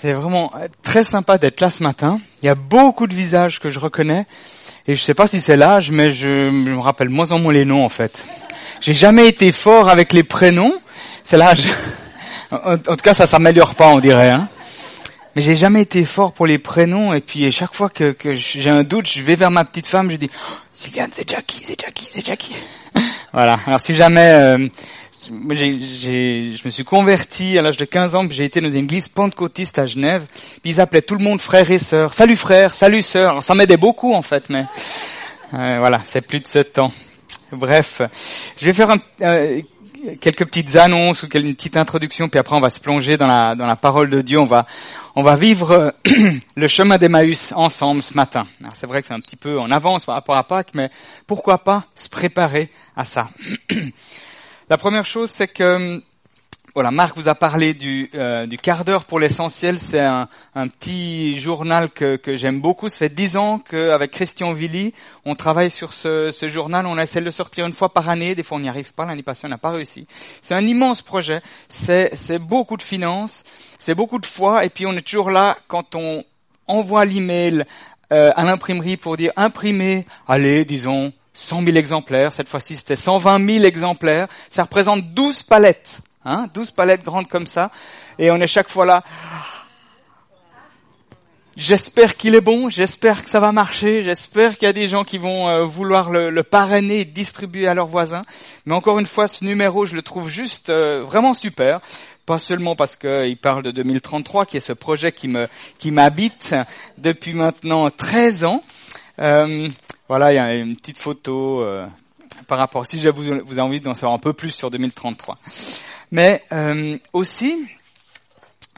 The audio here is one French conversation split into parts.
C'est vraiment très sympa d'être là ce matin. Il y a beaucoup de visages que je reconnais et je sais pas si c'est l'âge, mais je me rappelle moins en moins les noms en fait. J'ai jamais été fort avec les prénoms. C'est l'âge. En tout cas, ça s'améliore pas, on dirait. Hein. Mais j'ai jamais été fort pour les prénoms et puis chaque fois que, que j'ai un doute, je vais vers ma petite femme, je dis oh, Sylviane, c'est Jackie, c'est Jackie, c'est Jackie. voilà. Alors si jamais euh, je me suis converti à l'âge de 15 ans, j'ai été dans une église pentecôtiste à Genève, puis ils appelaient tout le monde frère et sœur. Salut frère, salut sœur. Ça m'aidait beaucoup en fait, mais euh, voilà, c'est plus de ce temps. Bref, je vais faire euh, quelques petites annonces ou une petite introduction, puis après on va se plonger dans la, dans la parole de Dieu. On va, on va vivre le chemin d'Emmaüs ensemble ce matin. C'est vrai que c'est un petit peu en avance par rapport à Pâques, mais pourquoi pas se préparer à ça? La première chose, c'est que voilà, Marc vous a parlé du, euh, du quart d'heure pour l'essentiel. C'est un, un, petit journal que, que j'aime beaucoup. Ça fait dix ans qu'avec Christian Villy, on travaille sur ce, ce, journal. On essaie de le sortir une fois par année. Des fois, on n'y arrive pas. L'année passée, on n'a pas réussi. C'est un immense projet. C'est, c'est beaucoup de finances. C'est beaucoup de foi. Et puis, on est toujours là quand on envoie l'email euh, à l'imprimerie pour dire imprimer, allez, disons, 100 000 exemplaires, cette fois-ci c'était 120 000 exemplaires, ça représente 12 palettes, hein, 12 palettes grandes comme ça, et on est chaque fois là, J'espère qu'il est bon, j'espère que ça va marcher, j'espère qu'il y a des gens qui vont euh, vouloir le, parrainer et distribuer à leurs voisins. Mais encore une fois, ce numéro, je le trouve juste euh, vraiment super. Pas seulement parce qu'il parle de 2033, qui est ce projet qui m'habite depuis maintenant 13 ans. Euh, voilà, il y a une petite photo euh, par rapport. Si je vous, vous envie d'en savoir un peu plus sur 2033, mais euh, aussi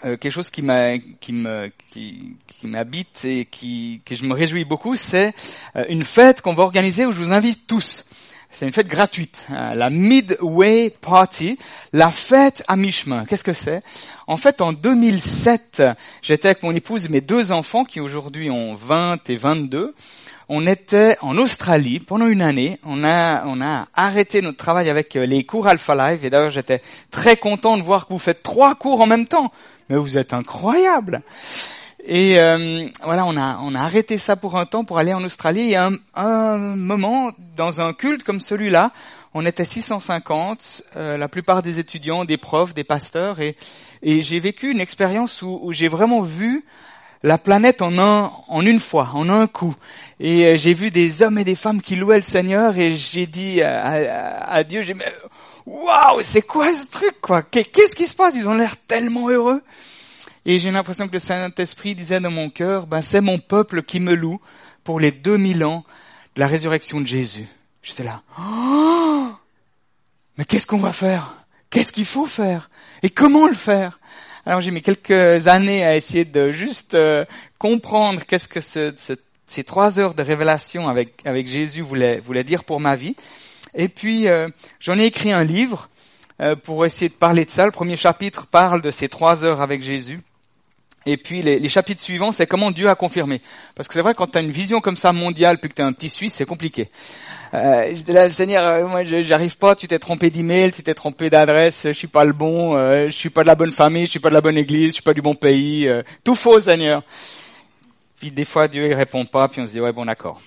euh, quelque chose qui m'a, qui qui, qui m'habite et qui, que je me réjouis beaucoup, c'est une fête qu'on va organiser où je vous invite tous. C'est une fête gratuite, hein, la Midway Party, la fête à mi-chemin. Qu'est-ce que c'est? En fait, en 2007, j'étais avec mon épouse et mes deux enfants qui aujourd'hui ont 20 et 22 on était en Australie pendant une année. On a, on a arrêté notre travail avec euh, les cours Alpha Live. Et d'ailleurs, j'étais très content de voir que vous faites trois cours en même temps. Mais vous êtes incroyable. Et euh, voilà, on a, on a arrêté ça pour un temps pour aller en Australie. Et un, un moment, dans un culte comme celui-là, on était 650, euh, la plupart des étudiants, des profs, des pasteurs. Et, et j'ai vécu une expérience où, où j'ai vraiment vu la planète en un, en une fois, en un coup. Et euh, j'ai vu des hommes et des femmes qui louaient le Seigneur et j'ai dit à, Dieu, j'ai waouh, c'est quoi ce truc quoi? Qu'est-ce qui se passe? Ils ont l'air tellement heureux. Et j'ai l'impression que le Saint-Esprit disait dans mon cœur, ben c'est mon peuple qui me loue pour les 2000 ans de la résurrection de Jésus. J'étais là. Oh mais qu'est-ce qu'on va faire? Qu'est-ce qu'il faut faire? Et comment le faire? Alors j'ai mis quelques années à essayer de juste euh, comprendre qu'est-ce que ce, ces trois heures de révélation avec, avec Jésus voulaient, voulait dire pour ma vie. Et puis euh, j'en ai écrit un livre euh, pour essayer de parler de ça. Le premier chapitre parle de ces trois heures avec Jésus. Et puis les, chapitres suivants, c'est comment Dieu a confirmé. Parce que c'est vrai, quand tu as une vision comme ça mondiale, puis que tu es un petit Suisse, c'est compliqué. Euh, j'étais là, Seigneur, euh, moi j'arrive pas, tu t'es trompé d'email, tu t'es trompé d'adresse, je suis pas le bon, euh, je suis pas de la bonne famille, je suis pas de la bonne église, je suis pas du bon pays, euh, tout faux Seigneur. Puis des fois Dieu il répond pas, puis on se dit ouais bon d'accord.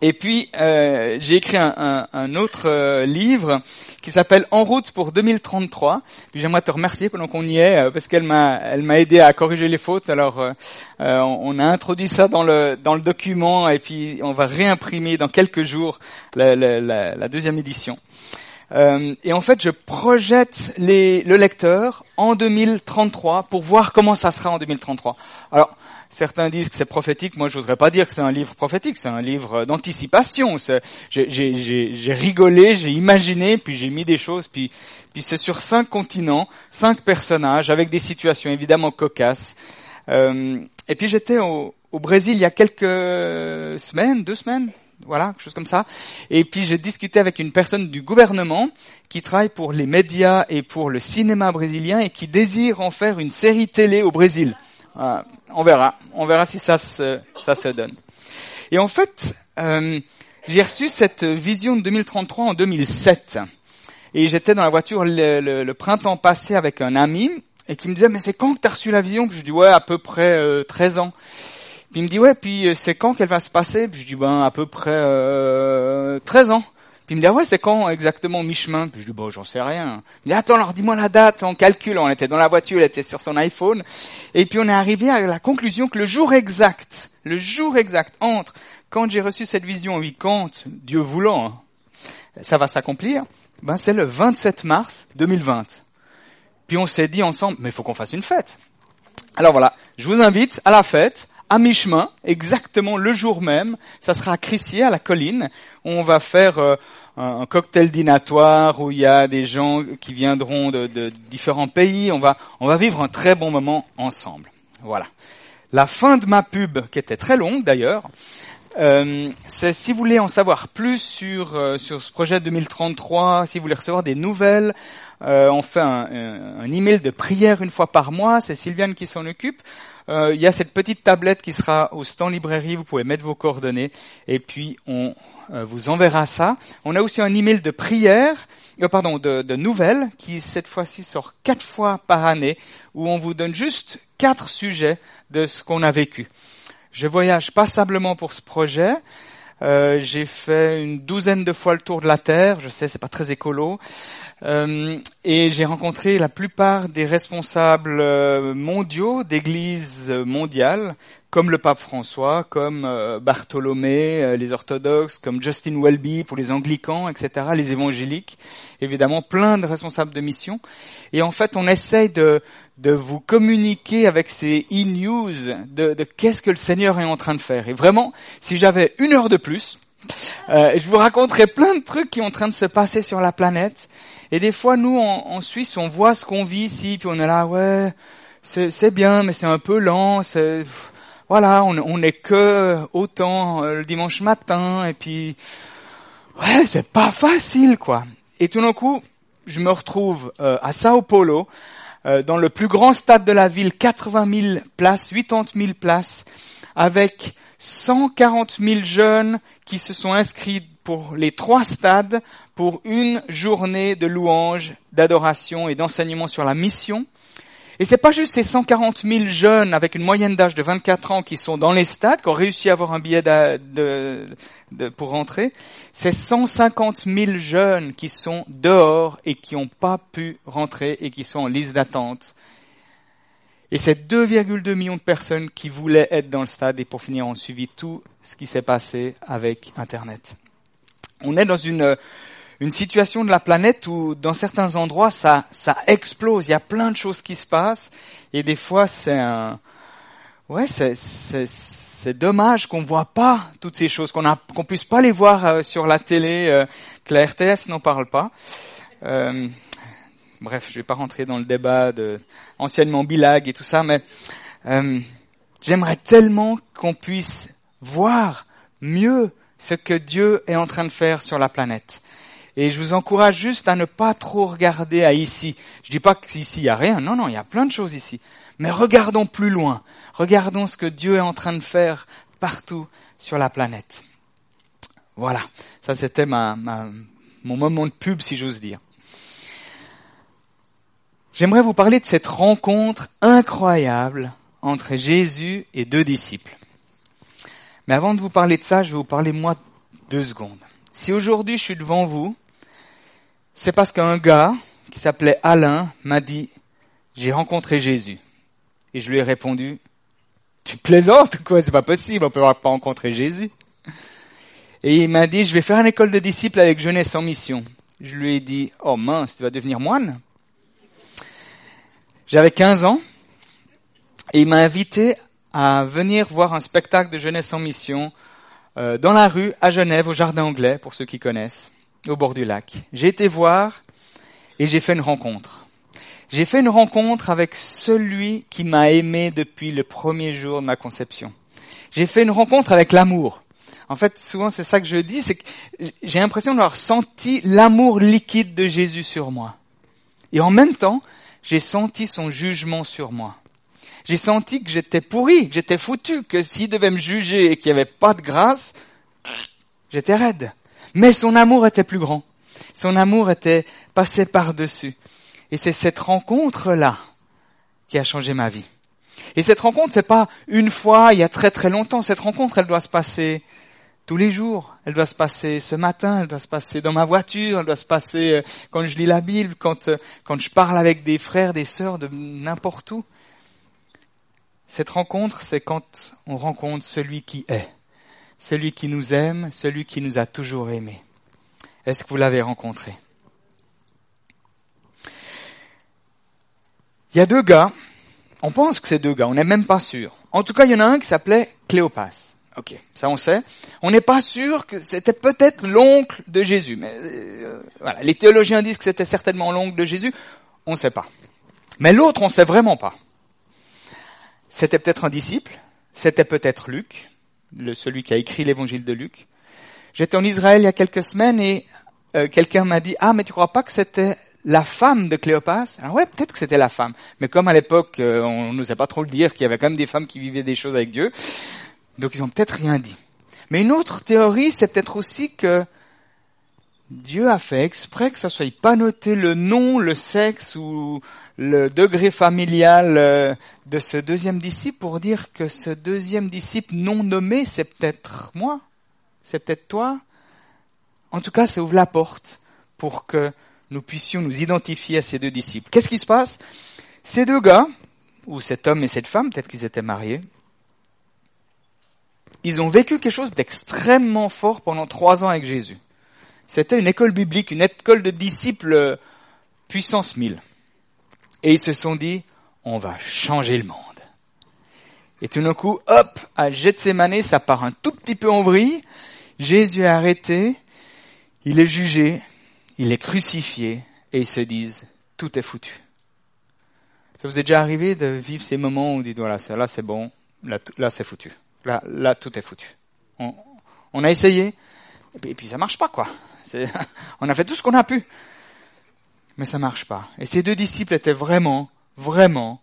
Et puis euh, j'ai écrit un, autre euh, livre qui s'appelle En route pour 2033. Puis j'aimerais te remercier pendant qu'on y est euh, parce qu'elle m'a elle m'a aidé à corriger les fautes. Alors euh, on a introduit ça dans le dans le document et puis on va réimprimer dans quelques jours la, deuxième édition. et en fait, je projette le lecteur en 2033 pour voir comment ça sera en 2033. Alors, Certains disent que c'est prophétique. Moi, je n'oserais pas dire que c'est un livre prophétique. C'est un livre d'anticipation. J'ai rigolé, j'ai imaginé, puis j'ai mis des choses. Puis, puis c'est sur cinq continents, cinq personnages, avec des situations évidemment cocasses. Euh, et puis j'étais au, au Brésil il y a quelques semaines, deux semaines, voilà, quelque chose comme ça. Et puis j'ai discuté avec une personne du gouvernement qui travaille pour les médias et pour le cinéma brésilien et qui désire en faire une série télé au Brésil. Euh, on verra. On verra si ça se, ça se donne. Et en fait, euh, j'ai reçu cette vision de 2033 en 2007. Et j'étais dans la voiture le, printemps passé avec un ami. et qui me disait, mais c'est quand que tu as reçu la vision? Puis je dis, ouais, à peu près euh, 13 ans. Puis il me dit, ouais, puis euh, c'est quand qu'elle va se passer? Puis je dis, ben, à peu près euh, 13 ans. Puis il me dit, ah ouais, c'est quand exactement mi-chemin? Puis je dis, bon, j'en sais rien. Il me dit, attends, alors dis-moi la date, on calcule. On était dans la voiture, elle était sur son iPhone. Et puis on est arrivé à la conclusion que le jour exact, le jour exact entre quand j'ai reçu cette vision, oui, quand, Dieu voulant, hein, ça va s'accomplir, ben c'est le 27 mars 2020. Puis on s'est dit ensemble, mais il faut qu'on fasse une fête. Alors voilà, je vous invite à la fête, à mi-chemin, exactement le jour même. Ça sera à Crissier, à la colline. On va faire euh, un cocktail dînatoire où il y a des gens qui viendront de, de, différents pays. On va, on va vivre un très bon moment ensemble. Voilà. La fin de ma pub, qui était très longue d'ailleurs, euh, si vous voulez en savoir plus sur euh, sur ce projet 2033, si vous voulez recevoir des nouvelles, euh, on fait un, un, email de prière une fois par mois. C'est Sylviane qui s'en occupe. Euh, il y a cette petite tablette qui sera au stand librairie. Vous pouvez mettre vos coordonnées et puis on vous enverra ça. On a aussi un email de prière, pardon, de, de nouvelles qui cette fois-ci sort quatre fois par année où on vous donne juste quatre sujets de ce qu'on a vécu. Je voyage passablement pour ce projet. Euh, j'ai fait une douzaine de fois le tour de la Terre. Je sais, c'est pas très écolo. Euh, et j'ai rencontré la plupart des responsables euh, mondiaux d'églises mondiales, comme le pape François, comme euh, Bartholomé, euh, les orthodoxes, comme Justin Welby pour les anglicans, etc., les évangéliques, évidemment plein de responsables de mission. Et en fait, on essaye de, de vous communiquer avec ces e-news de, de qu'est-ce que le Seigneur est en train de faire. Et vraiment, si j'avais une heure de plus, euh, je vous raconterais plein de trucs qui sont en train de se passer sur la planète. Et des fois, nous, en, Suisse, on voit ce qu'on vit ici, puis on est là, ouais, c'est bien, mais c'est un peu lent. Voilà, on, on est que autant euh, le dimanche matin, et puis, ouais, c'est pas facile, quoi. Et tout d'un coup, je me retrouve euh, à Sao Paulo, euh, dans le plus grand stade de la ville, 80 000 places, 80 000 places, avec 140 000 jeunes qui se sont inscrits pour les trois stades pour une journée de louange, d'adoration et d'enseignement sur la mission. Et c'est pas juste ces 140 000 jeunes avec une moyenne d'âge de 24 ans qui sont dans les stades, qui ont réussi à avoir un billet de, de, pour rentrer. C'est 150 000 jeunes qui sont dehors et qui n'ont pas pu rentrer et qui sont en liste d'attente. Et c'est 2,2 millions de personnes qui voulaient être dans le stade et pour finir ont suivi tout ce qui s'est passé avec Internet on est dans une, une situation de la planète où, dans certains endroits, ça, ça explose. Il y a plein de choses qui se passent. Et des fois, c'est un, ouais, c'est, c'est, c'est dommage qu'on voit pas toutes ces choses, qu'on a, puisse pas les voir euh, sur la télé, euh, que la RTS n'en parle pas. Euh, bref, je vais pas rentrer dans le débat de anciennement bilag et tout ça, mais j'aimerais tellement qu'on puisse voir mieux ce que Dieu est en train de faire sur la planète. Et je vous encourage juste à ne pas trop regarder à ici. Je dis pas qu'ici il y a rien. Non, non, il y a plein de choses ici. Mais regardons plus loin. Regardons ce que Dieu est en train de faire partout sur la planète. Voilà. Ça, c'était ma, mon moment de pub, si j'ose dire. J'aimerais vous parler de cette rencontre incroyable entre Jésus et deux disciples. Mais avant de vous parler de ça, je vais vous parler moi deux secondes. Si aujourd'hui je suis devant vous, c'est parce qu'un gars qui s'appelait Alain m'a dit, j'ai rencontré Jésus. Et je lui ai répondu, tu plaisantes quoi, c'est pas possible, on peut pas rencontrer Jésus. Et il m'a dit, je vais faire une école de disciples avec jeunesse en mission. Je lui ai dit, oh mince, tu vas devenir moine. J'avais 15 ans et il m'a invité à venir voir un spectacle de jeunesse en mission euh, dans la rue à Genève, au Jardin Anglais, pour ceux qui connaissent, au bord du lac. J'ai été voir et j'ai fait une rencontre. J'ai fait une rencontre avec celui qui m'a aimé depuis le premier jour de ma conception. J'ai fait une rencontre avec l'amour. En fait, souvent c'est ça que je dis, c'est que j'ai l'impression d'avoir senti l'amour liquide de Jésus sur moi. Et en même temps, j'ai senti son jugement sur moi. J'ai senti que j'étais pourri, que j'étais foutu, que s'il devait me juger et qu'il n'y avait pas de grâce, j'étais raide. Mais son amour était plus grand. Son amour était passé par-dessus. Et c'est cette rencontre-là qui a changé ma vie. Et cette rencontre, c'est pas une fois, il y a très très longtemps. Cette rencontre, elle doit se passer tous les jours. Elle doit se passer ce matin, elle doit se passer dans ma voiture, elle doit se passer euh, quand je lis la Bible, quand, euh, quand je parle avec des frères, des sœurs de n'importe où. Cette rencontre, c'est quand on rencontre celui qui est, celui qui nous aime, celui qui nous a toujours aimés. Est-ce que vous l'avez rencontré? Il y a deux gars, on pense que c'est deux gars, on n'est même pas sûr. En tout cas, il y en a un qui s'appelait Cléopas. Ok, ça on sait. On n'est pas sûr que c'était peut-être l'oncle de Jésus, mais euh, les théologiens disent que c'était certainement l'oncle de Jésus. On ne sait pas. Mais l'autre, on ne sait vraiment pas. C'était peut-être un disciple, c'était peut-être Luc, le, celui qui a écrit l'évangile de Luc. J'étais en Israël il y a quelques semaines et euh, quelqu'un m'a dit ah mais tu crois pas que c'était la femme de Cléopas? Alors ouais peut-être que c'était la femme, mais comme à l'époque euh, on n'osait pas trop le dire qu'il y avait quand même des femmes qui vivaient des choses avec Dieu, donc ils ont peut-être rien dit. Mais une autre théorie, c'est peut-être aussi que Dieu a fait exprès que ça soit pas noté le nom, le sexe ou le degré familial euh, de ce deuxième disciple pour dire que ce deuxième disciple non nommé, c'est peut-être moi, c'est peut-être toi. En tout cas, ça ouvre la porte pour que nous puissions nous identifier à ces deux disciples. Qu'est-ce qui se passe? Ces deux gars, ou cet homme et cette femme, peut-être qu'ils étaient mariés, ils ont vécu quelque chose d'extrêmement fort pendant trois ans avec Jésus. C'était une école biblique, une école de disciples euh, puissance mille. Et ils se sont dit, on va changer le monde. Et tout d'un coup, hop, à Gethsemane, ça part un tout petit peu en vrille. Jésus est arrêté, il est jugé, il est crucifié, et ils se disent, tout est foutu. Ça vous est déjà arrivé de vivre ces moments où vous dites, voilà, là c'est bon, là, là c'est foutu. Là, là, tout est foutu. On, on a essayé, et puis, et puis ça marche pas, quoi. on a fait tout ce qu'on a pu. Mais ça marche pas. Et ces deux disciples étaient vraiment, vraiment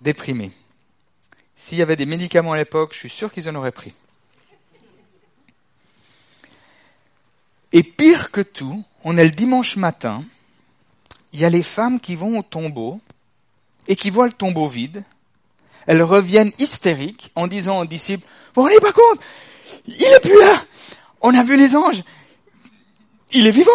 déprimés. S'il y avait des médicaments à l'époque, je suis sûr qu'ils en auraient pris. Et pire que tout, on est le dimanche matin, il y a les femmes qui vont au tombeau et qui voient le tombeau vide. Elles reviennent hystériques en disant aux disciples, vous vous rendez pas compte, il est plus là, on a vu les anges, il est vivant.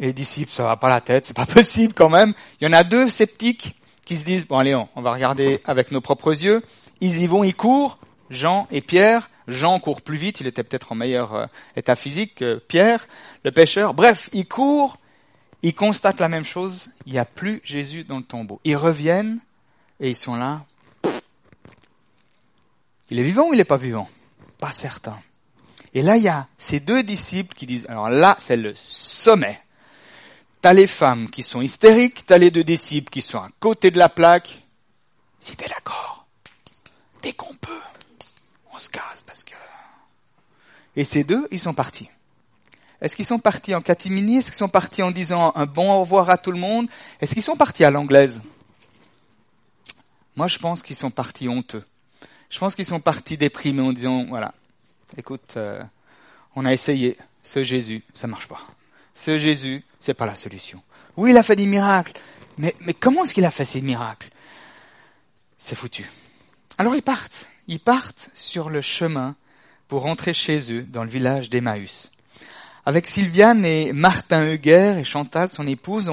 Et les disciples, ça va pas la tête, c'est pas possible quand même. Il y en a deux sceptiques qui se disent, bon allez, on, va regarder avec nos propres yeux. Ils y vont, ils courent, Jean et Pierre. Jean court plus vite, il était peut-être en meilleur euh, état physique que Pierre, le pêcheur. Bref, ils courent, ils constatent la même chose, il n'y a plus Jésus dans le tombeau. Ils reviennent et ils sont là. Il est vivant ou il n'est pas vivant? Pas certain. Et là, il y a ces deux disciples qui disent, alors là, c'est le sommet. T'as les femmes qui sont hystériques, t'as les deux disciples qui sont à côté de la plaque. Si t'es d'accord, dès qu'on peut, on se casse parce que... Et ces deux, ils sont partis. Est-ce qu'ils sont partis en catimini? Est-ce qu'ils sont partis en disant un bon au revoir à tout le monde? Est-ce qu'ils sont partis à l'anglaise? Moi, je pense qu'ils sont partis honteux. Je pense qu'ils sont partis déprimés en disant, voilà, écoute, euh, on a essayé, ce Jésus, ça marche pas. Ce Jésus, c'est pas la solution. Oui, il a fait des miracles, mais, mais comment est-ce qu'il a fait ces miracles? C'est foutu. Alors ils partent, ils partent sur le chemin pour rentrer chez eux dans le village d'Emmaüs. Avec Sylviane et Martin Huguer et Chantal, son épouse,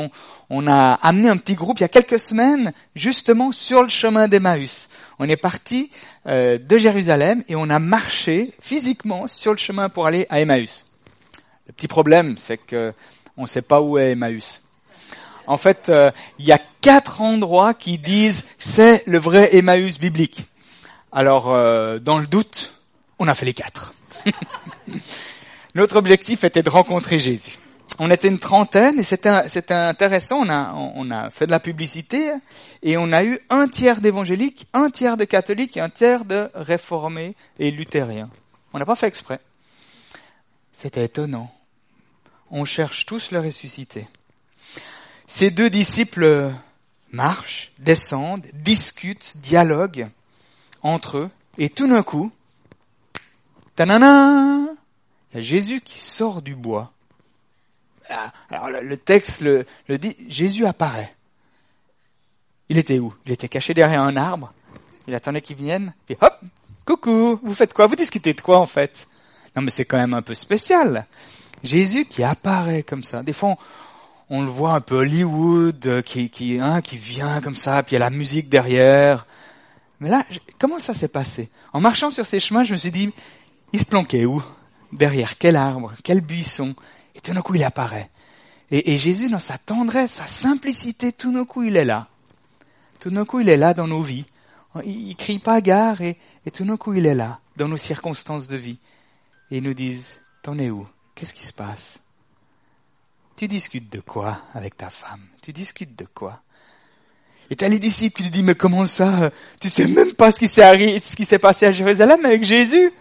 on, a amené un petit groupe il y a quelques semaines justement sur le chemin d'Emmaüs. On est parti euh, de Jérusalem et on a marché physiquement sur le chemin pour aller à Emmaüs. Le petit problème, c'est que on ne sait pas où est Emmaüs. En fait, euh, il y a quatre endroits qui disent c'est le vrai Emmaüs biblique. Alors, euh, dans le doute, on a fait les quatre. Notre objectif était de rencontrer Jésus. On était une trentaine et c'était, intéressant. On a, on a fait de la publicité et on a eu un tiers d'évangéliques, un tiers de catholiques et un tiers de réformés et luthériens. On n'a pas fait exprès. C'était étonnant. On cherche tous le ressuscité. Ces deux disciples marchent, descendent, discutent, dialoguent entre eux et tout d'un coup, il y a Jésus qui sort du bois. Ah, alors le texte le, dit, Jésus apparaît. Il était où? Il était caché derrière un arbre. Il attendait qu'ils viennent. Puis hop, coucou, vous faites quoi? Vous discutez de quoi en fait? Non mais c'est quand même un peu spécial. Jésus qui apparaît comme ça. Des fois, on, le voit un peu Hollywood, euh, hein, qui vient comme ça, puis il y a la musique derrière. Mais là, comment ça s'est passé? En marchant sur ces chemins, je me suis dit, il se planquait où? Derrière quel arbre? Quel buisson? Et tout d'un coup, il apparaît. Et, Jésus, dans sa tendresse, sa simplicité, tout d'un coup, il est là. Tout d'un coup, il est là dans nos vies. Il, il crie pas gare et, et tout d'un coup, il est là, dans nos circonstances de vie. Et ils nous disent, t'en es où? Qu'est-ce qui se passe? Tu discutes de quoi avec ta femme? Tu discutes de quoi? Et t'as les disciples qui lui disent, mais comment ça? Tu sais même pas ce qui s'est ce qui s'est passé à Jérusalem avec Jésus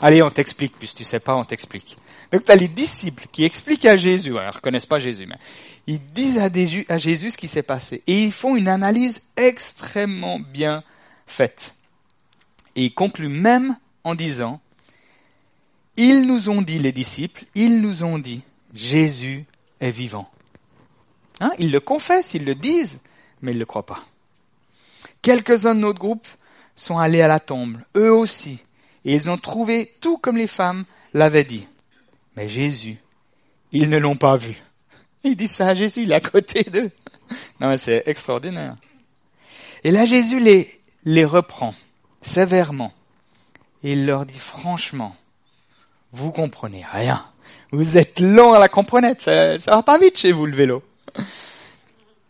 Allez, on t'explique, puisque tu sais pas, on t'explique. Donc tu as les disciples qui expliquent à Jésus, alors, ils reconnaissent pas Jésus, mais ils disent à Jésus ce qui s'est passé. Et ils font une analyse extrêmement bien faite. Et ils concluent même en disant, ils nous ont dit, les disciples, ils nous ont dit, Jésus est vivant. Hein ils le confessent, ils le disent, mais ils ne le croient pas. Quelques-uns de notre groupe sont allés à la tombe, eux aussi, et ils ont trouvé tout comme les femmes l'avaient dit. Mais Jésus, ils ne l'ont pas vu. Il dit ça à Jésus, il est à côté d'eux. Non mais c'est extraordinaire. Et là Jésus les, les reprend sévèrement. Et il leur dit franchement, vous comprenez rien. Vous êtes lent à la comprenette, ça, ça va pas vite chez vous le vélo.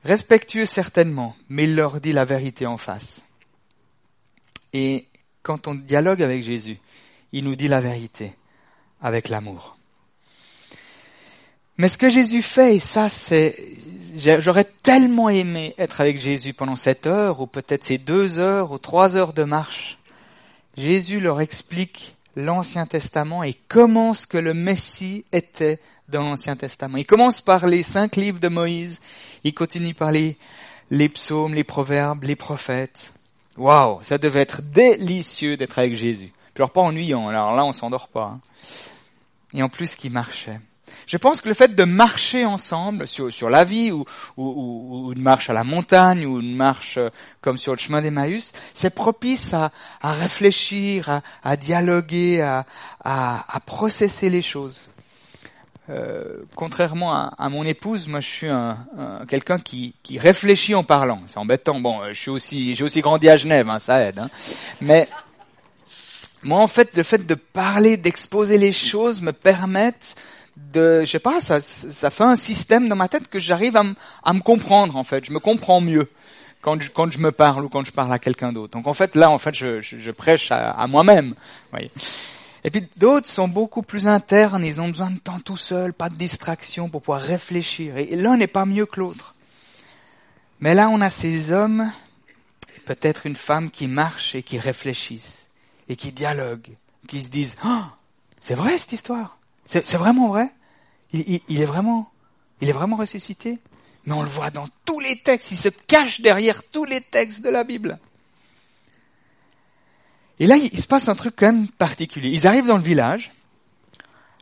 Respectueux certainement, mais il leur dit la vérité en face. Et quand on dialogue avec Jésus, il nous dit la vérité avec l'amour. Mais ce que Jésus fait, et ça c'est, j'aurais tellement aimé être avec Jésus pendant cette heure, ou peut-être ces deux heures, ou trois heures de marche. Jésus leur explique l'Ancien Testament et comment ce que le Messie était dans l'Ancien Testament. Il commence par les cinq livres de Moïse, il continue par les, psaumes, les proverbes, les prophètes. Waouh, ça devait être délicieux d'être avec Jésus. Alors pas ennuyant, alors là on s'endort pas. Hein. Et en plus qui marchait. Je pense que le fait de marcher ensemble sur, sur la vie ou, ou, une marche à la montagne ou une marche euh, comme sur le chemin d'Emmaüs, c'est propice à, à réfléchir, à, à dialoguer, à, à, processer les choses. Euh, contrairement à, à, mon épouse, moi je suis un, un quelqu'un qui, qui réfléchit en parlant. C'est embêtant. Bon, je suis aussi, j'ai aussi grandi à Genève, hein, ça aide. Hein. Mais moi, en fait, le fait de parler, d'exposer les choses me permettent de, je sais pas, ça, ça fait un système dans ma tête que j'arrive à, à, me comprendre en fait. Je me comprends mieux quand je, quand je me parle ou quand je parle à quelqu'un d'autre. Donc en fait là, en fait, je, je, prêche à, à moi-même. Voyez. Et puis d'autres sont beaucoup plus internes. Ils ont besoin de temps tout seul, pas de distraction pour pouvoir réfléchir. Et l'un n'est pas mieux que l'autre. Mais là, on a ces hommes, peut-être une femme qui marche et qui réfléchissent et qui dialoguent, qui se disent, oh, c'est vrai cette histoire. C'est vraiment vrai? Il, est vraiment, il est vraiment ressuscité? Mais on le voit dans tous les textes, il se cache derrière tous les textes de la Bible. Et là, il se passe un truc quand même particulier. Ils arrivent dans le village,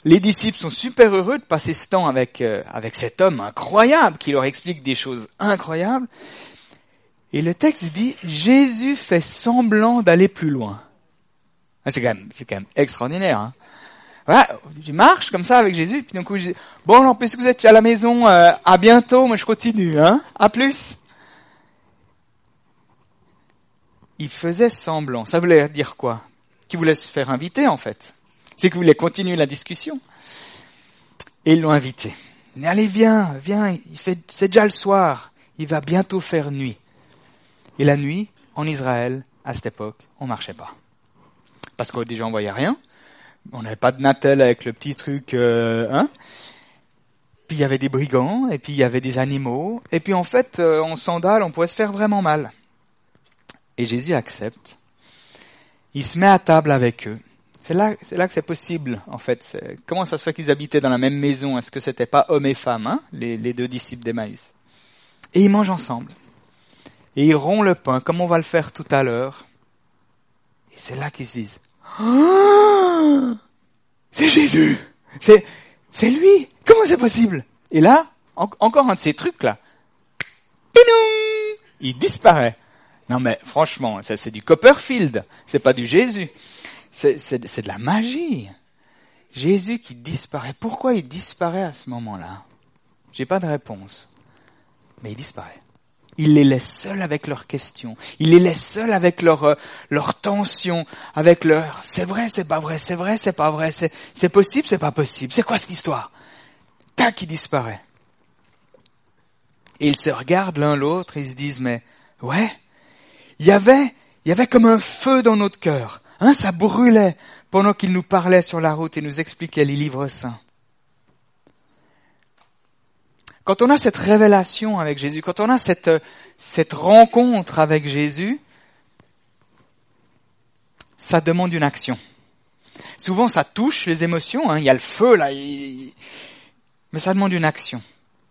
les disciples sont super heureux de passer ce temps avec, euh, avec cet homme incroyable qui leur explique des choses incroyables. Et le texte dit, Jésus fait semblant d'aller plus loin. Ah, c'est quand, quand même extraordinaire. Hein voilà, je marche comme ça avec Jésus, puis d'un coup je bon, alors, puisque vous êtes à la maison, euh, à bientôt, moi je continue, hein, à plus. Il faisait semblant. Ça voulait dire quoi? Qu'il voulait se faire inviter, en fait. C'est qu'il voulait continuer la discussion. Et ils l'ont invité. Dit, allez, viens, viens, il fait, c'est déjà le soir, il va bientôt faire nuit. Et la nuit, en Israël, à cette époque, on marchait pas. Parce que déjà on voyait rien, on n'avait pas de Natel avec le petit truc, euh, hein. Puis il y avait des brigands, et puis il y avait des animaux, et puis en fait, euh, en sandales, on pouvait se faire vraiment mal. Et Jésus accepte. Il se met à table avec eux. C'est là, c'est là que c'est possible, en fait. Comment ça se fait qu'ils habitaient dans la même maison? Est-ce que c'était pas homme et femme, hein, les, deux disciples d'Emmaüs? Et ils mangent ensemble. Et ils rompent le pain, comme on va le faire tout à l'heure. Et c'est là qu'ils se disent, c'est Jésus. C'est, c'est lui. Comment c'est possible? Et là, encore un de ces trucs là. il disparaît. Non mais franchement, ça c'est du Copperfield, c'est pas du Jésus. C'est, c'est, c'est de la magie. Jésus qui disparaît. Pourquoi il disparaît à ce moment-là? J'ai pas de réponse. Mais il disparaît. Il les laisse seuls avec leurs questions. Il les laisse seuls avec leurs euh, tensions, avec leur c'est vrai, c'est pas vrai, c'est vrai, c'est pas vrai, c'est, c'est possible, c'est pas possible. C'est quoi cette histoire? Tac, il disparaît. Et ils se regardent l'un l'autre, ils se disent mais ouais, il y avait, il y avait comme un feu dans notre cœur. Hein, ça brûlait pendant qu'il nous parlait sur la route et nous expliquait les livres saints. Quand on a cette révélation avec Jésus, quand on a cette, cette rencontre avec Jésus, ça demande une action. Souvent, ça touche les émotions, hein, il y a le feu là, mais ça demande une action.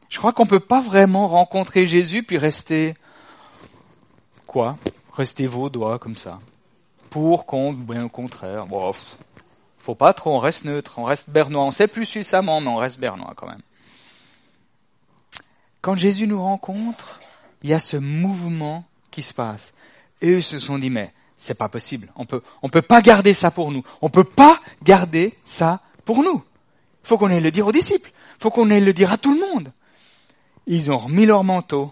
Je crois qu'on ne peut pas vraiment rencontrer Jésus puis rester quoi? Rester vaudois comme ça pour, contre, bien au contraire. Bon, faut pas trop, on reste neutre, on reste bernois. On sait plus suissamment, mais on reste bernois quand même. Quand Jésus nous rencontre, il y a ce mouvement qui se passe. Et eux se sont dit, mais c'est pas possible. On peut, on peut pas garder ça pour nous. On peut pas garder ça pour nous. Faut qu'on aille le dire aux disciples. Faut qu'on aille le dire à tout le monde. Ils ont remis leur manteau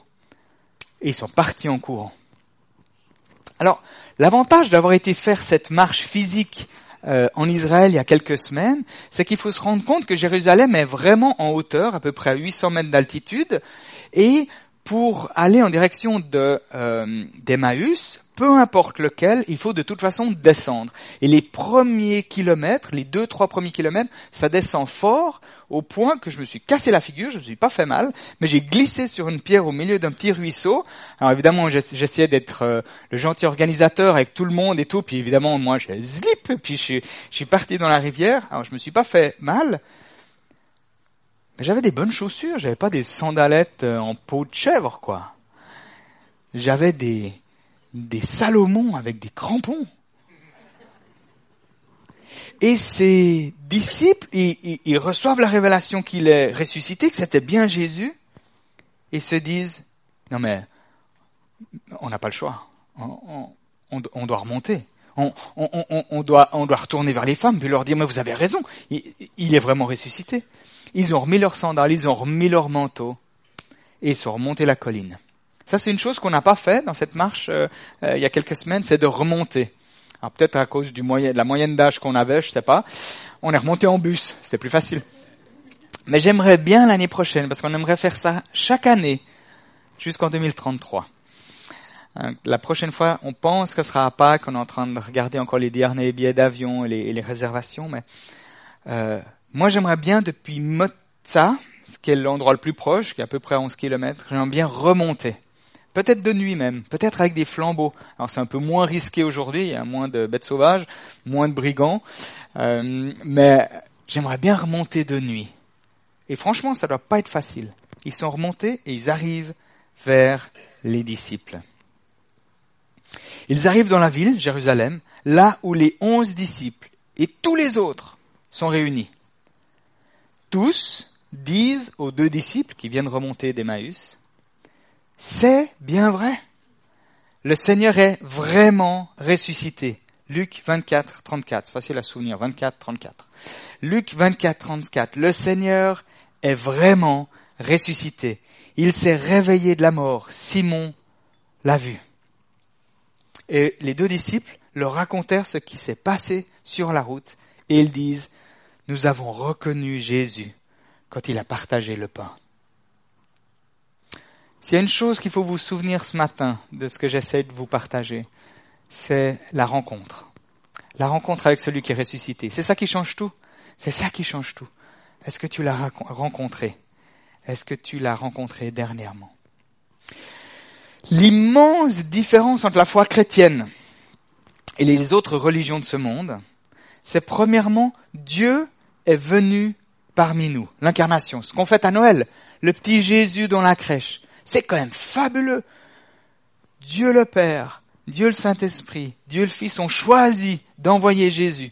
et ils sont partis en courant. Alors, l'avantage d'avoir été faire cette marche physique euh, en Israël il y a quelques semaines, c'est qu'il faut se rendre compte que Jérusalem est vraiment en hauteur, à peu près à 800 mètres d'altitude, et pour aller en direction de euh, d'Emmaüs, peu importe lequel, il faut de toute façon descendre. Et les premiers kilomètres, les deux, trois premiers kilomètres, ça descend fort au point que je me suis cassé la figure, je me suis pas fait mal, mais j'ai glissé sur une pierre au milieu d'un petit ruisseau. Alors évidemment, j'essayais d'être euh, le gentil organisateur avec tout le monde et tout, puis évidemment, moi, j'ai zlip, puis je, je suis parti dans la rivière. Alors je me suis pas fait mal, mais j'avais des bonnes chaussures, j'avais pas des sandalettes euh, en peau de chèvre, quoi. J'avais des, des Salomons avec des crampons. Et ces disciples, ils, reçoivent la révélation qu'il est ressuscité, que c'était bien Jésus, et se disent, non mais, on n'a pas le choix. On, doit remonter. On, doit, retourner vers les femmes, puis leur dire, mais vous avez raison, il, est vraiment ressuscité. Ils ont remis leurs sandales, ils ont remis leur manteau, et ils sont remontés la colline. Ça, c'est une chose qu'on n'a pas fait dans cette marche euh, euh, il y a quelques semaines, c'est de remonter. Alors peut-être à cause de la moyenne d'âge qu'on avait, je sais pas. On est remonté en bus, c'était plus facile. Mais j'aimerais bien l'année prochaine, parce qu'on aimerait faire ça chaque année, jusqu'en 2033. Euh, la prochaine fois, on pense que ce sera à Pâques, on est en train de regarder encore les derniers billets d'avion et les, réservations, mais moi j'aimerais bien depuis Motza, ce qui est l'endroit le plus proche, qui est à peu près 11 km, j'aimerais bien remonter peut-être de nuit même, peut-être avec des flambeaux. Alors c'est un peu moins risqué aujourd'hui, il y a moins de bêtes sauvages, moins de brigands, euh, mais j'aimerais bien remonter de nuit. Et franchement, ça doit pas être facile. Ils sont remontés et ils arrivent vers les disciples. Ils arrivent dans la ville, Jérusalem, là où les onze disciples et tous les autres sont réunis. Tous disent aux deux disciples qui viennent remonter d'Emmaüs, c'est bien vrai. Le Seigneur est vraiment ressuscité. Luc 24, 34. C'est facile à souvenir. 24, 34. Luc 24, 34. Le Seigneur est vraiment ressuscité. Il s'est réveillé de la mort. Simon l'a vu. Et les deux disciples leur racontèrent ce qui s'est passé sur la route et ils disent, nous avons reconnu Jésus quand il a partagé le pain. S'il y a une chose qu'il faut vous souvenir ce matin de ce que j'essaie de vous partager, c'est la rencontre. La rencontre avec celui qui est ressuscité. C'est ça qui change tout. C'est ça qui change tout. Est-ce que tu l'as rencontré? Est-ce que tu l'as rencontré dernièrement? L'immense différence entre la foi chrétienne et les autres religions de ce monde, c'est premièrement Dieu est venu parmi nous, l'incarnation, ce qu'on fait à Noël, le petit Jésus dans la crèche. C'est quand même fabuleux. Dieu le Père, Dieu le Saint-Esprit, Dieu le Fils ont choisi d'envoyer Jésus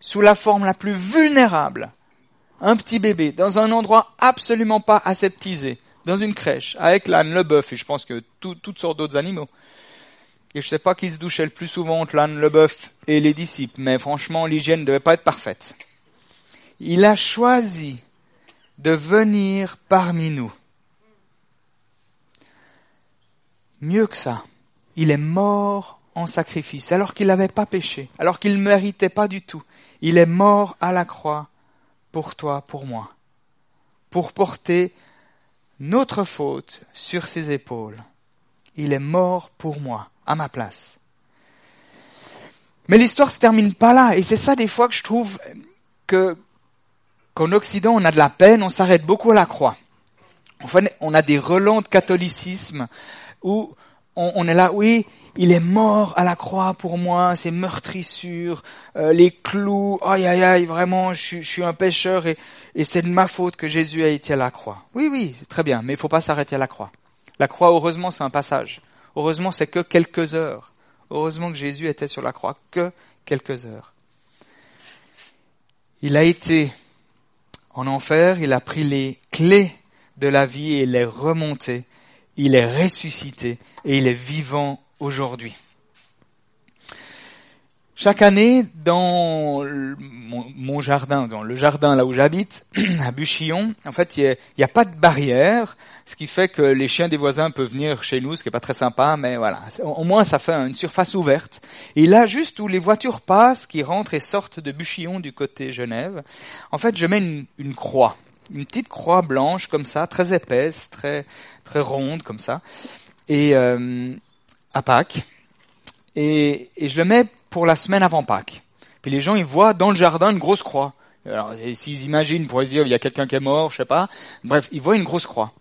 sous la forme la plus vulnérable, un petit bébé, dans un endroit absolument pas aseptisé, dans une crèche, avec l'âne, le bœuf, et je pense que toutes sortes d'autres animaux. Et je sais pas qui se douchait le plus souvent entre l'âne, le bœuf et les disciples, mais franchement, l'hygiène ne devait pas être parfaite. Il a choisi de venir parmi nous. Mieux que ça, il est mort en sacrifice, alors qu'il n'avait pas péché, alors qu'il ne méritait pas du tout. Il est mort à la croix pour toi, pour moi, pour porter notre faute sur ses épaules. Il est mort pour moi, à ma place. Mais l'histoire se termine pas là, et c'est ça des fois que je trouve que qu'en Occident on a de la peine, on s'arrête beaucoup à la croix. Enfin, on a des relents de catholicisme où on, est là, oui, il est mort à la croix pour moi, c'est meurtrissures, euh, les clous, aïe aïe aïe, vraiment, je, suis un pécheur et, et c'est de ma faute que Jésus a été à la croix. Oui, oui, très bien, mais il faut pas s'arrêter à la croix. La croix, heureusement, c'est un passage. Heureusement, c'est que quelques heures. Heureusement que Jésus était sur la croix, que quelques heures. Il a été en enfer, il a pris les clés de la vie et il est remonté, il est ressuscité et il est vivant aujourd'hui. Chaque année, dans mon, jardin, dans le jardin là où j'habite, à Buchillon, en fait, il n'y a, pas de barrière, ce qui fait que les chiens des voisins peuvent venir chez nous, ce qui est pas très sympa, mais voilà. Au moins, ça fait une surface ouverte. Et là, juste où les voitures passent, qui rentrent et sortent de Buchillon du côté Genève, en fait, je mets une croix, une petite croix blanche comme ça, très épaisse, très très ronde comme ça, et euh, à Pâques. Et, et je le mets pour la semaine avant Pâques. Puis les gens, ils voient dans le jardin une grosse croix. Alors, s'ils imaginent, pour se dire, il y a quelqu'un qui est mort, je sais pas. Bref, ils voient une grosse croix.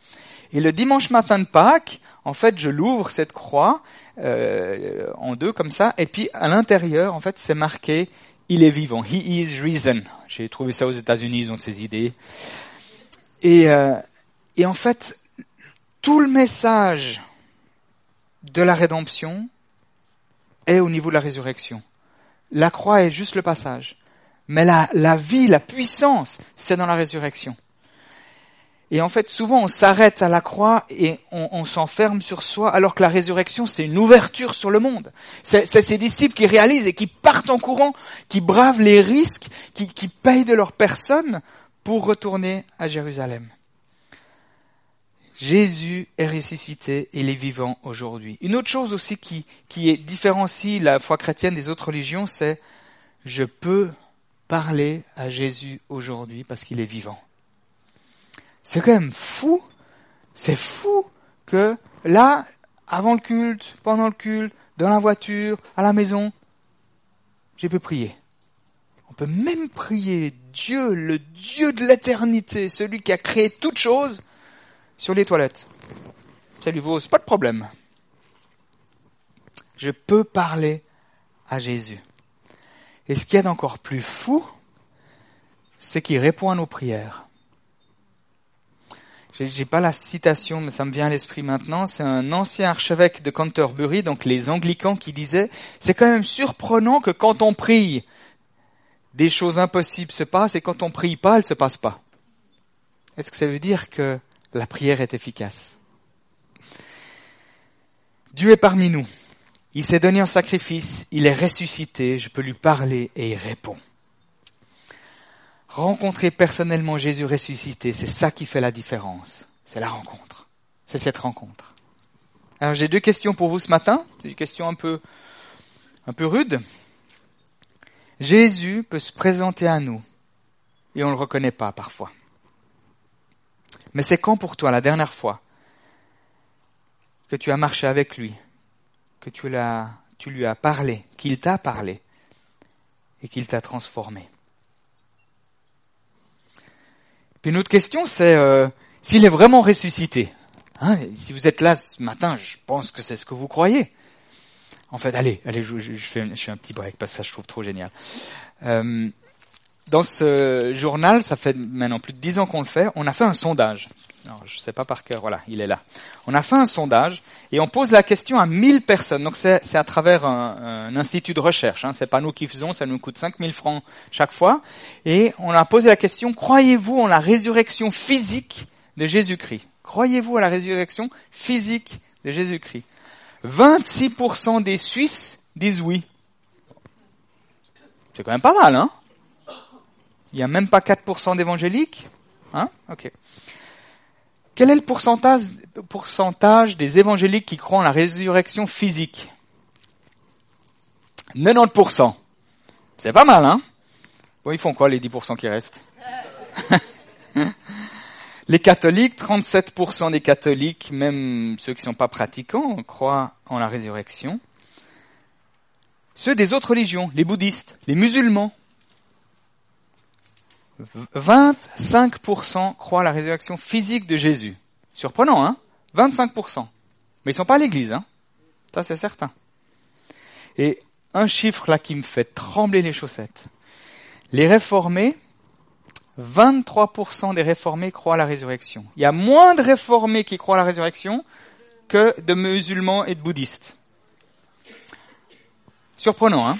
Et le dimanche matin de Pâques, en fait, je l'ouvre cette croix euh, en deux comme ça, et puis à l'intérieur, en fait, c'est marqué il est vivant. He is risen. J'ai trouvé ça aux États-Unis, ils ont ces idées. Et, euh, et en fait, tout le message de la rédemption, est au niveau de la résurrection. La croix est juste le passage. Mais la, la vie, la puissance, c'est dans la résurrection. Et en fait, souvent, on s'arrête à la croix et on, s'enferme sur soi, alors que la résurrection, c'est une ouverture sur le monde. C'est ces disciples qui réalisent et qui partent en courant, qui bravent les risques, qui, qui payent de leur personne pour retourner à Jérusalem. Jésus est ressuscité il est vivant aujourd'hui. Une autre chose aussi qui, qui différencie la foi chrétienne des autres religions, c'est je peux parler à Jésus aujourd'hui parce qu'il est vivant. C'est quand même fou, c'est fou que là, avant le culte, pendant le culte, dans la voiture, à la maison, j'ai pu prier. On peut même prier Dieu, le Dieu de l'éternité, celui qui a créé toutes choses, sur les toilettes. Ça lui vaut pas de problème. Je peux parler à Jésus. Et ce qu'il y a d'encore plus fou, c'est qu'il répond à nos prières. J'ai pas la citation, mais ça me vient à l'esprit maintenant. C'est un ancien archevêque de Canterbury, donc les anglicans, qui disait, c'est quand même surprenant que quand on prie, des choses impossibles se passent, et quand on prie pas, elles se passent pas. Est-ce que ça veut dire que la prière est efficace? Dieu est parmi nous. Il s'est donné en sacrifice, il est ressuscité, je peux lui parler et il répond. Rencontrer personnellement Jésus ressuscité, c'est ça qui fait la différence. C'est la rencontre. C'est cette rencontre. Alors j'ai deux questions pour vous ce matin. C'est une question un peu, un peu rude. Jésus peut se présenter à nous et on ne le reconnaît pas parfois. Mais c'est quand pour toi la dernière fois que tu as marché avec lui, que tu, l'as, tu lui as parlé, qu'il t'a parlé et qu'il t'a transformé? Puis une autre question, c'est euh, s'il est vraiment ressuscité. Hein, si vous êtes là ce matin, je pense que c'est ce que vous croyez. En fait, allez, allez, je, fais, je un petit break parce que ça je trouve trop génial. Euh, dans ce journal, ça fait maintenant plus de dix ans qu'on le fait, on a fait un sondage. Alors, je sais pas par cœur, voilà, il est là. On a fait un sondage et on pose la question à 1000 personnes. Donc c'est à travers un, un, institut de recherche. Hein. C'est pas nous qui faisons, ça nous coûte 5000 francs chaque fois. Et on a posé la question croyez-vous en la résurrection physique de Jésus-Christ? Croyez-vous à la résurrection physique de Jésus-Christ? 26% des Suisses disent oui. C'est quand même pas mal, hein? Il n'y a même pas 4% d'évangéliques Hein? Ok. Quel est le pourcentage, pourcentage des évangéliques qui croient en la résurrection physique? 90%. C'est pas mal, hein? Bon, ils font quoi les 10% qui restent? Les catholiques, 37% des catholiques, même ceux qui ne sont pas pratiquants, croient en la résurrection. Ceux des autres religions, les bouddhistes, les musulmans, 25% croient à la résurrection physique de Jésus. Surprenant, hein? 25%. Mais ils sont pas à l'église, hein? Ça, c'est certain. Et un chiffre là qui me fait trembler les chaussettes. Les réformés, 23% des réformés croient à la résurrection. Il y a moins de réformés qui croient à la résurrection que de musulmans et de bouddhistes. Surprenant, hein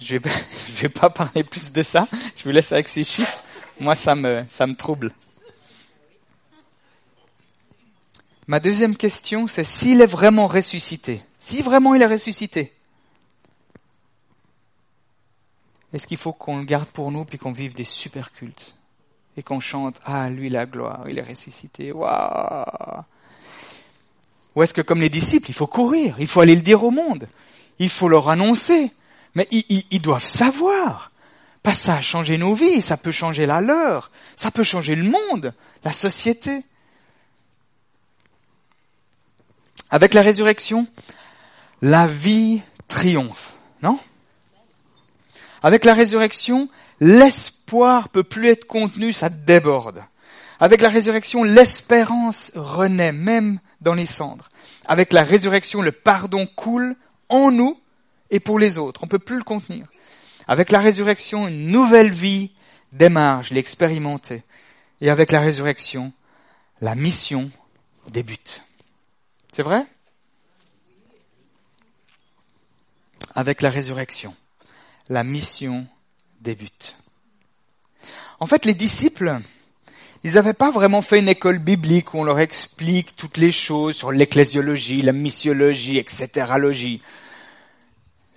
Je vais, vais pas parler plus de ça. Je vous laisse avec ces chiffres. Moi, ça me, ça me trouble. Ma deuxième question, c'est s'il est vraiment ressuscité. Si vraiment il est ressuscité. Est-ce qu'il faut qu'on le garde pour nous puis qu'on vive des super cultes et qu'on chante ah lui la gloire, il est ressuscité. Waouh Ou est-ce que comme les disciples, il faut courir, il faut aller le dire au monde, il faut leur annoncer, mais ils, doivent savoir. Pas ça a changé nos vies, ça peut changer la leur, ça peut changer le monde, la société. Avec la résurrection, la vie triomphe, non? Avec la résurrection, l'espoir peut plus être contenu, ça déborde. Avec la résurrection, l'espérance renaît même dans les cendres. Avec la résurrection, le pardon coule en nous et pour les autres. On peut plus le contenir. Avec la résurrection, une nouvelle vie démarre, je l'ai expérimenté. Et avec la résurrection, la mission débute. C'est vrai? Avec la résurrection, la mission débute. En fait, les disciples, ils n'avaient pas vraiment fait une école biblique où on leur explique toutes les choses sur l'ecclésiologie, la missiologie, etc.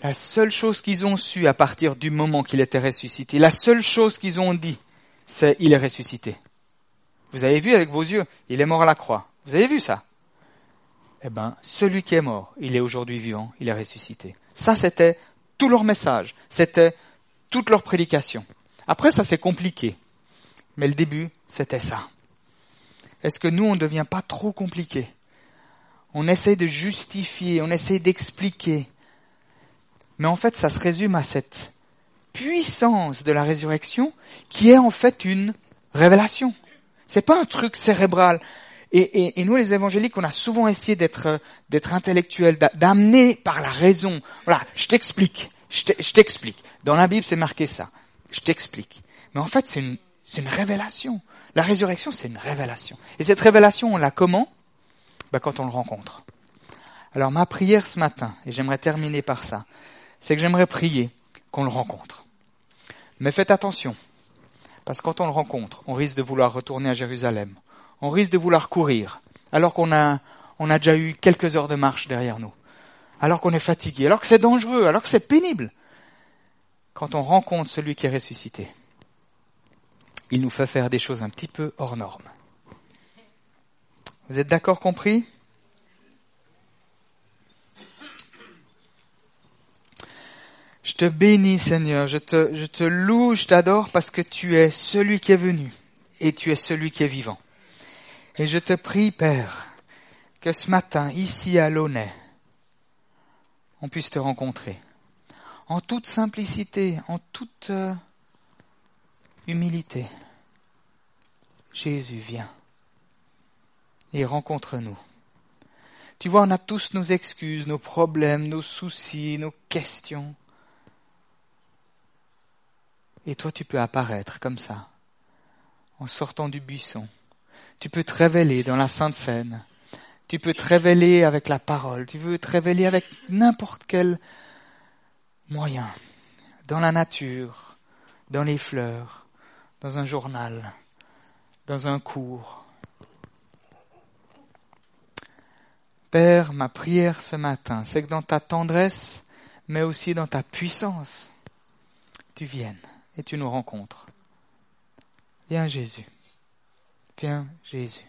La seule chose qu'ils ont su à partir du moment qu'il était ressuscité, la seule chose qu'ils ont dit, c'est il est ressuscité. Vous avez vu avec vos yeux, il est mort à la croix. Vous avez vu ça? Eh ben, celui qui est mort, il est aujourd'hui vivant, il est ressuscité. Ça, c'était tout leur message, c'était toute leur prédication. Après, ça c'est compliqué. Mais le début, c'était ça. Est-ce que nous, on ne devient pas trop compliqué? On essaie de justifier, on essaie d'expliquer. Mais en fait, ça se résume à cette puissance de la résurrection qui est en fait une révélation. C'est pas un truc cérébral. Et, nous, les évangéliques, on a souvent essayé d'être d'être intellectuels, d'amener par la raison. Voilà, je t'explique, je t'explique. Dans la Bible, c'est marqué ça. Je t'explique. Mais en fait, c'est une c'est une révélation. La résurrection, c'est une révélation. Et cette révélation, on l'a comment? Ben, Quand on le rencontre. Alors ma prière ce matin, et j'aimerais terminer par ça, c'est que j'aimerais prier qu'on le rencontre. Mais faites attention, parce que quand on le rencontre, on risque de vouloir retourner à Jérusalem. On risque de vouloir courir, alors qu'on a, on a déjà eu quelques heures de marche derrière nous. Alors qu'on est fatigué, alors que c'est dangereux, alors que c'est pénible. Quand on rencontre celui qui est ressuscité, il nous fait faire des choses un petit peu hors normes. Vous êtes d'accord compris? Je te bénis, Seigneur, je te, je te loue, je t'adore parce que tu es celui qui est venu et tu es celui qui est vivant. Et je te prie, Père, que ce matin, ici à Launay, on puisse te rencontrer. En toute simplicité, en toute euh, humilité. Jésus, viens et rencontre-nous. Tu vois, on a tous nos excuses, nos problèmes, nos soucis, nos questions. Et toi, tu peux apparaître comme ça, en sortant du buisson. Tu peux te révéler dans la Sainte Seine. Tu peux te révéler avec la parole. Tu veux te révéler avec n'importe quel moyen. Dans la nature, dans les fleurs, dans un journal, dans un cours. Père, ma prière ce matin, c'est que dans ta tendresse, mais aussi dans ta puissance, tu viennes et tu nous rencontres. Viens Jésus. Viens Jésus.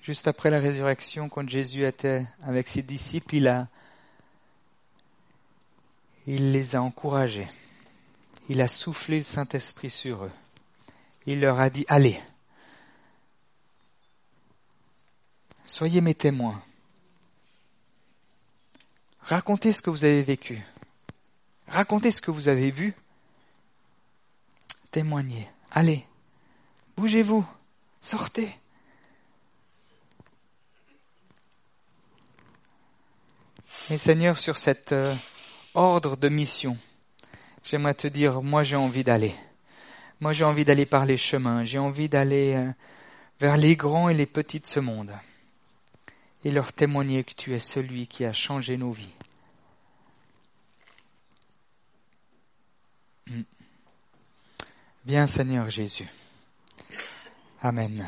Juste après la résurrection, quand Jésus était avec ses disciples, il a il les a encouragés. Il a soufflé le Saint-Esprit sur eux. Il leur a dit, allez, soyez mes témoins. Racontez ce que vous avez vécu. Racontez ce que vous avez vu. Témoignez. Allez, bougez-vous, sortez. Mais Seigneur, sur cette euh, ordre de mission, j'aimerais te dire, moi j'ai envie d'aller. Moi j'ai envie d'aller par les chemins, j'ai envie d'aller euh, vers les grands et les petits de ce monde et leur témoigner que tu es celui qui a changé nos vies. Hmm. Viens Seigneur Jésus. Amen.